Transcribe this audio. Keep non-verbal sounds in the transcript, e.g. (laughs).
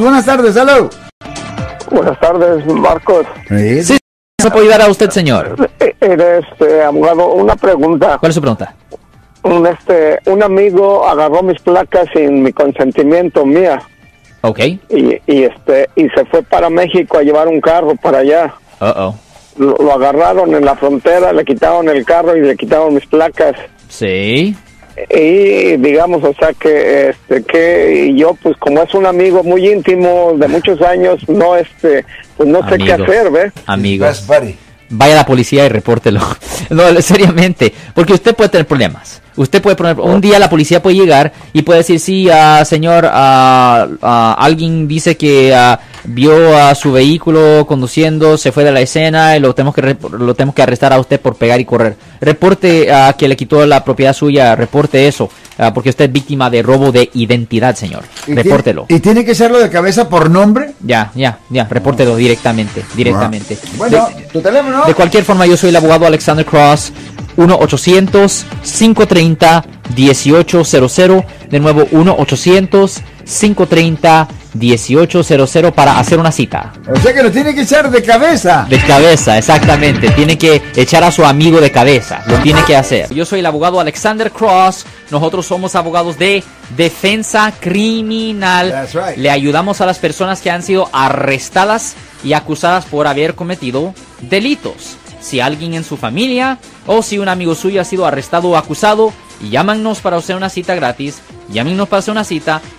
Buenas tardes, hello. Buenas tardes, Marcos. Sí. Sí, ¿se puede ayudar a usted, señor? Eh, Eres este, abogado. Una pregunta. ¿Cuál es su pregunta? Un, este, un amigo agarró mis placas sin mi consentimiento mía Ok. y, y, este, y se fue para México a llevar un carro para allá. Uh-oh. Lo, lo agarraron en la frontera, le quitaron el carro y le quitaron mis placas. Sí. Y digamos, o sea que, este, que yo, pues como es un amigo muy íntimo de muchos años, no, este, pues no sé qué Amigo. hacer, ¿ves? Buddy. Vaya a la policía y repórtelo. (laughs) No, seriamente. Porque usted puede tener problemas. Usted puede poner, un día la policía puede llegar y puede decir, sí, ah, señor, ah, alguien dice que vio a su vehículo conduciendo, se fue de la escena y lo tenemos que lo tenemos que arrestar a usted por pegar y correr. Reporte ah, que le quitó la propiedad suya, reporte eso, ah, porque usted es víctima de robo de identidad, señor. Y Repórtelo. ¿Y tiene que serlo de cabeza por nombre? Ya, ya, ya, repórtelo directamente, directamente. Bueno, De- tu teléfono. de cualquier forma, yo soy el abogado Alexander Cross, 1-800-530-1800. De nuevo, 1-800-530-1800 para hacer una cita. O sea que lo tiene que echar de cabeza. De cabeza, exactamente. Tiene que echar a su amigo de cabeza. Lo tiene que hacer. Yo soy el abogado Alexander Cross. Nosotros somos abogados de defensa criminal. That's right. Le ayudamos a las personas que han sido arrestadas y acusadas por haber cometido delitos. Si alguien en su familia o si un amigo suyo ha sido arrestado o acusado, llámanos para hacer una cita gratis. Llámenos para hacer una cita.